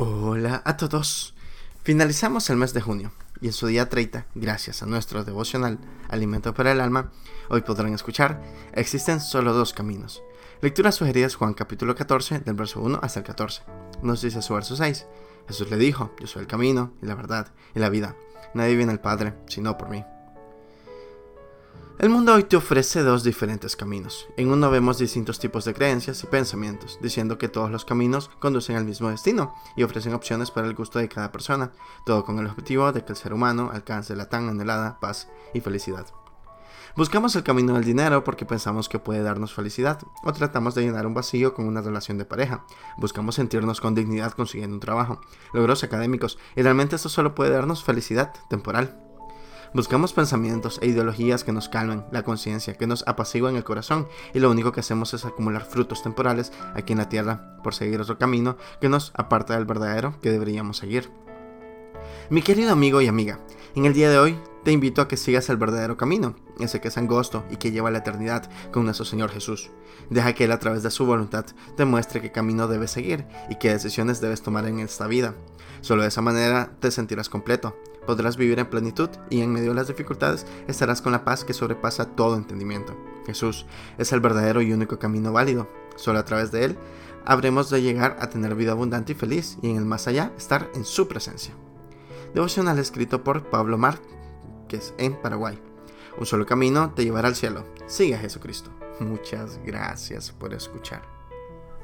Hola a todos. Finalizamos el mes de junio y en su día 30, gracias a nuestro devocional Alimento para el Alma, hoy podrán escuchar, existen solo dos caminos. Lecturas sugeridas Juan capítulo 14 del verso 1 hasta el 14. Nos dice su verso 6. Jesús le dijo, yo soy el camino y la verdad y la vida. Nadie viene al Padre sino por mí. El mundo hoy te ofrece dos diferentes caminos. En uno vemos distintos tipos de creencias y pensamientos, diciendo que todos los caminos conducen al mismo destino y ofrecen opciones para el gusto de cada persona, todo con el objetivo de que el ser humano alcance la tan anhelada paz y felicidad. Buscamos el camino del dinero porque pensamos que puede darnos felicidad, o tratamos de llenar un vacío con una relación de pareja. Buscamos sentirnos con dignidad consiguiendo un trabajo, logros académicos, y realmente esto solo puede darnos felicidad temporal. Buscamos pensamientos e ideologías que nos calmen la conciencia, que nos apaciguen el corazón, y lo único que hacemos es acumular frutos temporales aquí en la tierra por seguir otro camino que nos aparta del verdadero que deberíamos seguir. Mi querido amigo y amiga, en el día de hoy te invito a que sigas el verdadero camino, ese que es angosto y que lleva la eternidad con nuestro Señor Jesús. Deja que Él a través de su voluntad te muestre qué camino debes seguir y qué decisiones debes tomar en esta vida. Solo de esa manera te sentirás completo, podrás vivir en plenitud y en medio de las dificultades estarás con la paz que sobrepasa todo entendimiento. Jesús es el verdadero y único camino válido. Solo a través de Él habremos de llegar a tener vida abundante y feliz y en el más allá estar en su presencia. Devocional escrito por Pablo Márquez en Paraguay. Un solo camino te llevará al cielo. Sigue a Jesucristo. Muchas gracias por escuchar.